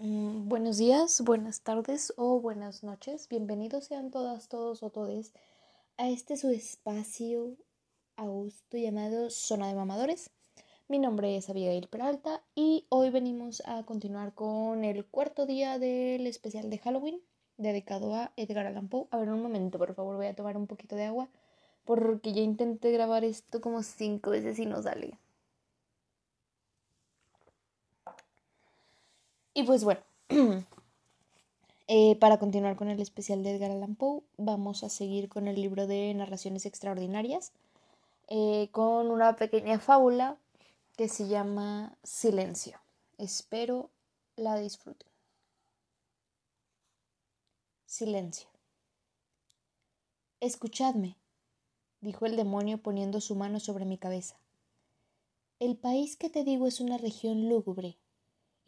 Mm, buenos días, buenas tardes o buenas noches. Bienvenidos sean todas, todos o todes a este su espacio a gusto llamado Zona de Mamadores. Mi nombre es Abigail Peralta y hoy venimos a continuar con el cuarto día del especial de Halloween dedicado a Edgar Allan Poe. A ver, un momento, por favor, voy a tomar un poquito de agua porque ya intenté grabar esto como cinco veces y no sale. Y pues bueno, eh, para continuar con el especial de Edgar Allan Poe, vamos a seguir con el libro de narraciones extraordinarias, eh, con una pequeña fábula que se llama Silencio. Espero la disfruten. Silencio. Escuchadme, dijo el demonio poniendo su mano sobre mi cabeza. El país que te digo es una región lúgubre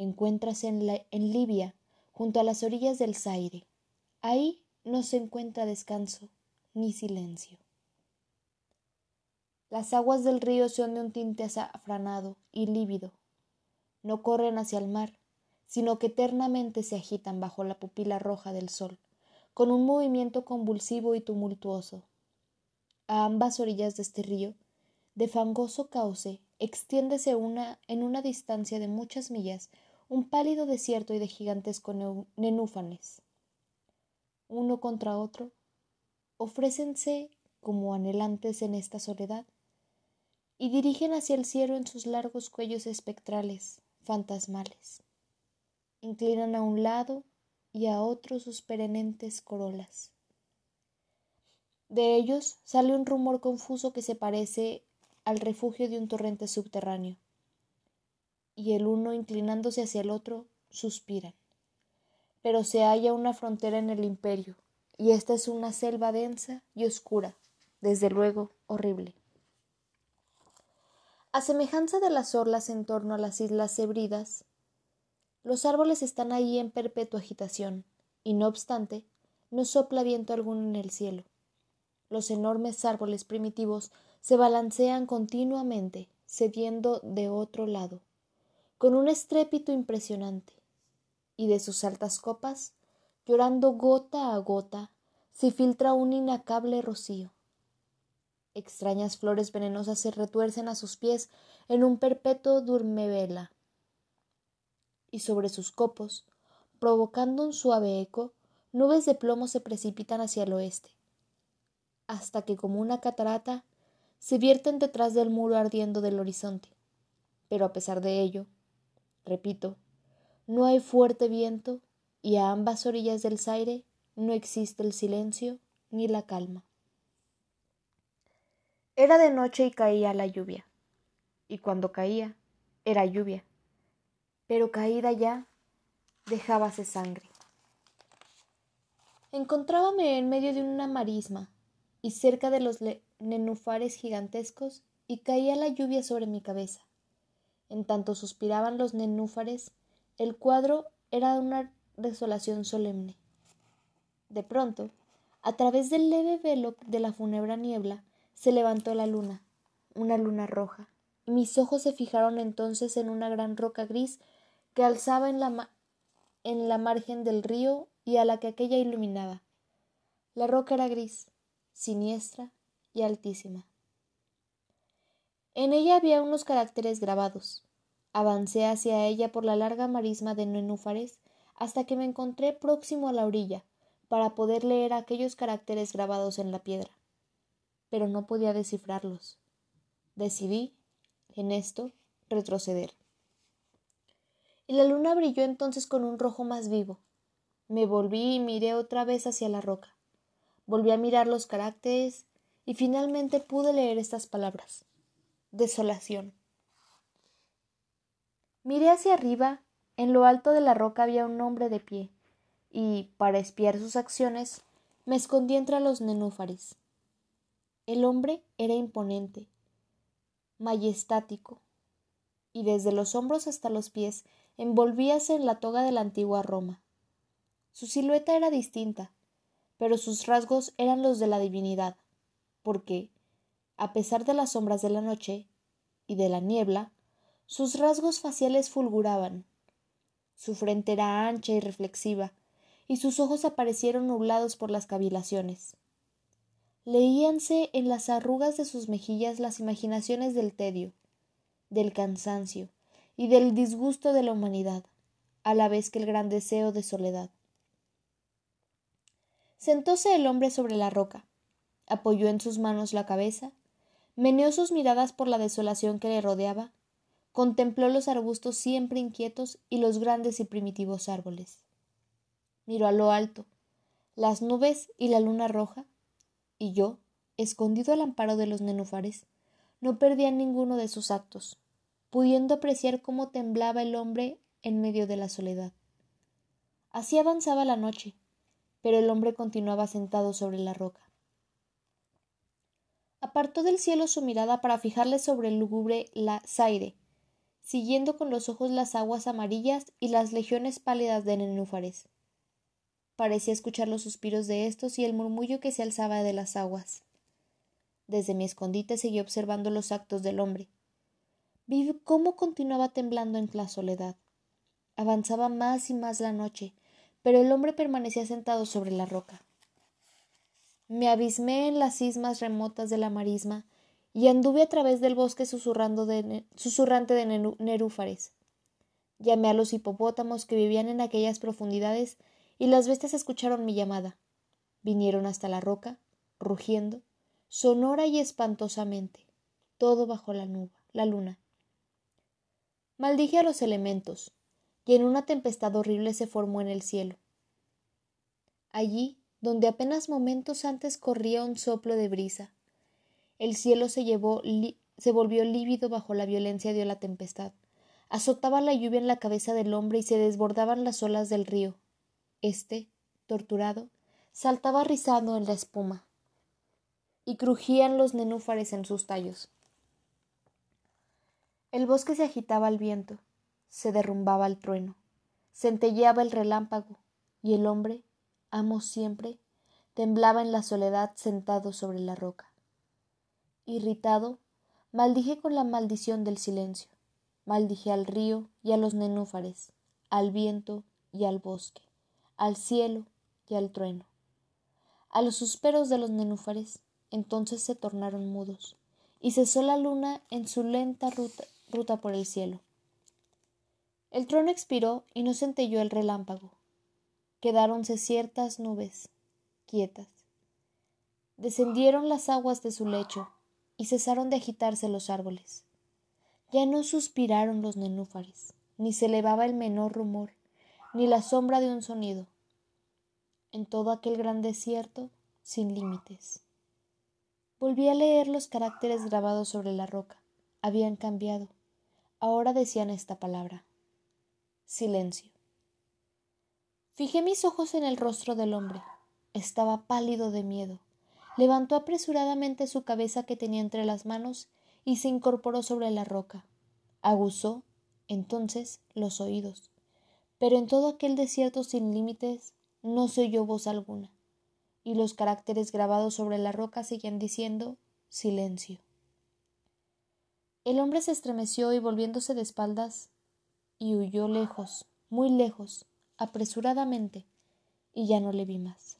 encuéntrase en, en Libia, junto a las orillas del Zaire. Ahí no se encuentra descanso ni silencio. Las aguas del río son de un tinte azafranado y lívido. No corren hacia el mar, sino que eternamente se agitan bajo la pupila roja del sol, con un movimiento convulsivo y tumultuoso. A ambas orillas de este río, de fangoso cauce, extiéndese una, en una distancia de muchas millas un pálido desierto y de gigantescos nenúfanes. Uno contra otro, ofrécense como anhelantes en esta soledad, y dirigen hacia el cielo en sus largos cuellos espectrales, fantasmales. Inclinan a un lado y a otro sus perenentes corolas. De ellos sale un rumor confuso que se parece al refugio de un torrente subterráneo y el uno inclinándose hacia el otro suspiran. Pero se halla una frontera en el imperio, y esta es una selva densa y oscura, desde luego horrible. A semejanza de las orlas en torno a las islas Hebridas, los árboles están ahí en perpetua agitación, y no obstante, no sopla viento alguno en el cielo. Los enormes árboles primitivos se balancean continuamente, cediendo de otro lado, con un estrépito impresionante, y de sus altas copas, llorando gota a gota, se filtra un inacable rocío. Extrañas flores venenosas se retuercen a sus pies en un perpetuo durmevela, y sobre sus copos, provocando un suave eco, nubes de plomo se precipitan hacia el oeste, hasta que como una catarata se vierten detrás del muro ardiendo del horizonte. Pero a pesar de ello, Repito, no hay fuerte viento y a ambas orillas del Zaire no existe el silencio ni la calma. Era de noche y caía la lluvia, y cuando caía era lluvia, pero caída ya dejábase sangre. Encontrábame en medio de una marisma y cerca de los nenufares gigantescos y caía la lluvia sobre mi cabeza en tanto suspiraban los nenúfares, el cuadro era una desolación solemne. De pronto, a través del leve velo de la fúnebre niebla, se levantó la luna, una luna roja, mis ojos se fijaron entonces en una gran roca gris que alzaba en la, en la margen del río y a la que aquella iluminaba. La roca era gris, siniestra y altísima. En ella había unos caracteres grabados. Avancé hacia ella por la larga marisma de nenúfares hasta que me encontré próximo a la orilla para poder leer aquellos caracteres grabados en la piedra. Pero no podía descifrarlos. Decidí, en esto, retroceder. Y la luna brilló entonces con un rojo más vivo. Me volví y miré otra vez hacia la roca. Volví a mirar los caracteres y finalmente pude leer estas palabras desolación. Miré hacia arriba. En lo alto de la roca había un hombre de pie, y, para espiar sus acciones, me escondí entre los nenúfares. El hombre era imponente, majestático, y desde los hombros hasta los pies envolvíase en la toga de la antigua Roma. Su silueta era distinta, pero sus rasgos eran los de la divinidad, porque, a pesar de las sombras de la noche y de la niebla, sus rasgos faciales fulguraban. Su frente era ancha y reflexiva, y sus ojos aparecieron nublados por las cavilaciones. Leíanse en las arrugas de sus mejillas las imaginaciones del tedio, del cansancio y del disgusto de la humanidad, a la vez que el gran deseo de soledad. Sentóse el hombre sobre la roca, apoyó en sus manos la cabeza, meneó sus miradas por la desolación que le rodeaba, contempló los arbustos siempre inquietos y los grandes y primitivos árboles miró a lo alto, las nubes y la luna roja, y yo, escondido al amparo de los nenúfares, no perdía ninguno de sus actos, pudiendo apreciar cómo temblaba el hombre en medio de la soledad. Así avanzaba la noche, pero el hombre continuaba sentado sobre la roca. Apartó del cielo su mirada para fijarle sobre el lúgubre la Zaire, siguiendo con los ojos las aguas amarillas y las legiones pálidas de nenúfares. Parecía escuchar los suspiros de estos y el murmullo que se alzaba de las aguas. Desde mi escondite seguí observando los actos del hombre. Vi cómo continuaba temblando en la soledad. Avanzaba más y más la noche, pero el hombre permanecía sentado sobre la roca. Me abismé en las cismas remotas de la marisma y anduve a través del bosque susurrando de susurrante de nerúfares. Llamé a los hipopótamos que vivían en aquellas profundidades y las bestias escucharon mi llamada. Vinieron hasta la roca, rugiendo, sonora y espantosamente, todo bajo la nube, la luna. Maldije a los elementos, y en una tempestad horrible se formó en el cielo. Allí, donde apenas momentos antes corría un soplo de brisa, el cielo se llevó se volvió lívido bajo la violencia de la tempestad. Azotaba la lluvia en la cabeza del hombre y se desbordaban las olas del río, este, torturado, saltaba rizado en la espuma, y crujían los nenúfares en sus tallos. El bosque se agitaba al viento, se derrumbaba el trueno, centelleaba el relámpago, y el hombre, amo siempre, temblaba en la soledad sentado sobre la roca. Irritado, maldije con la maldición del silencio, maldije al río y a los nenúfares, al viento y al bosque al cielo y al trueno. A los suspiros de los nenúfares entonces se tornaron mudos, y cesó la luna en su lenta ruta, por el cielo. El trueno expiró y no centelló el relámpago. Quedáronse ciertas nubes, quietas. Descendieron las aguas de su lecho y cesaron de agitarse los árboles. Ya no suspiraron los nenúfares, ni se elevaba el menor rumor, ni la sombra de un sonido, en todo aquel gran desierto sin límites. Volví a leer los caracteres grabados sobre la roca. Habían cambiado. Ahora decían esta palabra. Silencio. Fijé mis ojos en el rostro del hombre. Estaba pálido de miedo. Levantó apresuradamente su cabeza que tenía entre las manos y se incorporó sobre la roca. Aguzó, entonces, los oídos pero en todo aquel desierto sin límites no se oyó voz alguna, y los caracteres grabados sobre la roca seguían diciendo silencio. El hombre se estremeció y volviéndose de espaldas, y huyó lejos, muy lejos, apresuradamente, y ya no le vi más.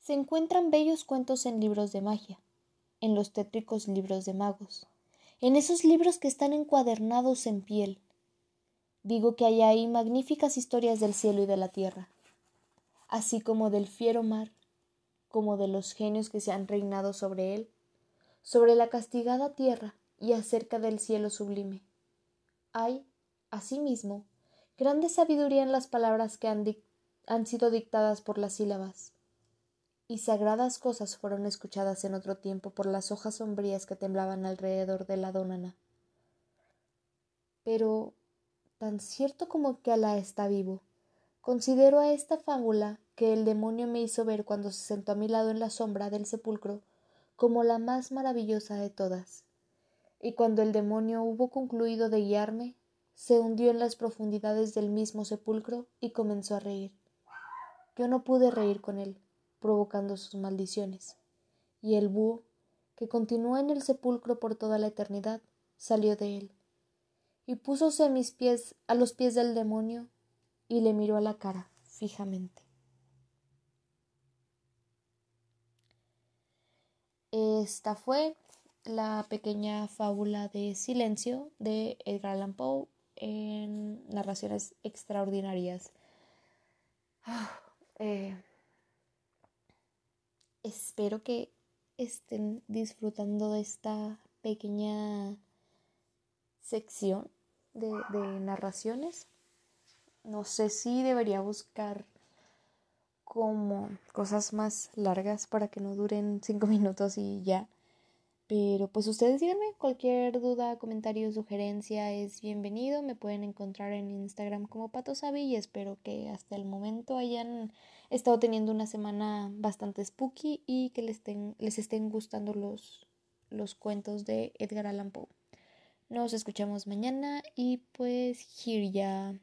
Se encuentran bellos cuentos en libros de magia, en los tétricos libros de magos, en esos libros que están encuadernados en piel, Digo que hay ahí magníficas historias del cielo y de la tierra, así como del fiero mar, como de los genios que se han reinado sobre él, sobre la castigada tierra y acerca del cielo sublime. Hay, asimismo, grande sabiduría en las palabras que han, han sido dictadas por las sílabas, y sagradas cosas fueron escuchadas en otro tiempo por las hojas sombrías que temblaban alrededor de la dónana. Pero tan cierto como que Alá está vivo. Considero a esta fábula que el demonio me hizo ver cuando se sentó a mi lado en la sombra del sepulcro como la más maravillosa de todas. Y cuando el demonio hubo concluido de guiarme, se hundió en las profundidades del mismo sepulcro y comenzó a reír. Yo no pude reír con él, provocando sus maldiciones. Y el búho, que continuó en el sepulcro por toda la eternidad, salió de él y púsose a mis pies, a los pies del demonio, y le miró a la cara fijamente. Esta fue la pequeña fábula de silencio de Edgar Allan Poe en narraciones extraordinarias. Ah, eh, espero que estén disfrutando de esta pequeña sección de, de narraciones. No sé si debería buscar como cosas más largas para que no duren cinco minutos y ya. Pero pues ustedes díganme, cualquier duda, comentario, sugerencia es bienvenido. Me pueden encontrar en Instagram como Patosabi y espero que hasta el momento hayan estado teniendo una semana bastante spooky y que les estén, les gustando los, los cuentos de Edgar Allan Poe. Nos escuchamos mañana y pues here ya.